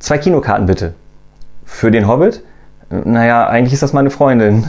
Zwei Kinokarten bitte. Für den Hobbit? Naja, eigentlich ist das meine Freundin.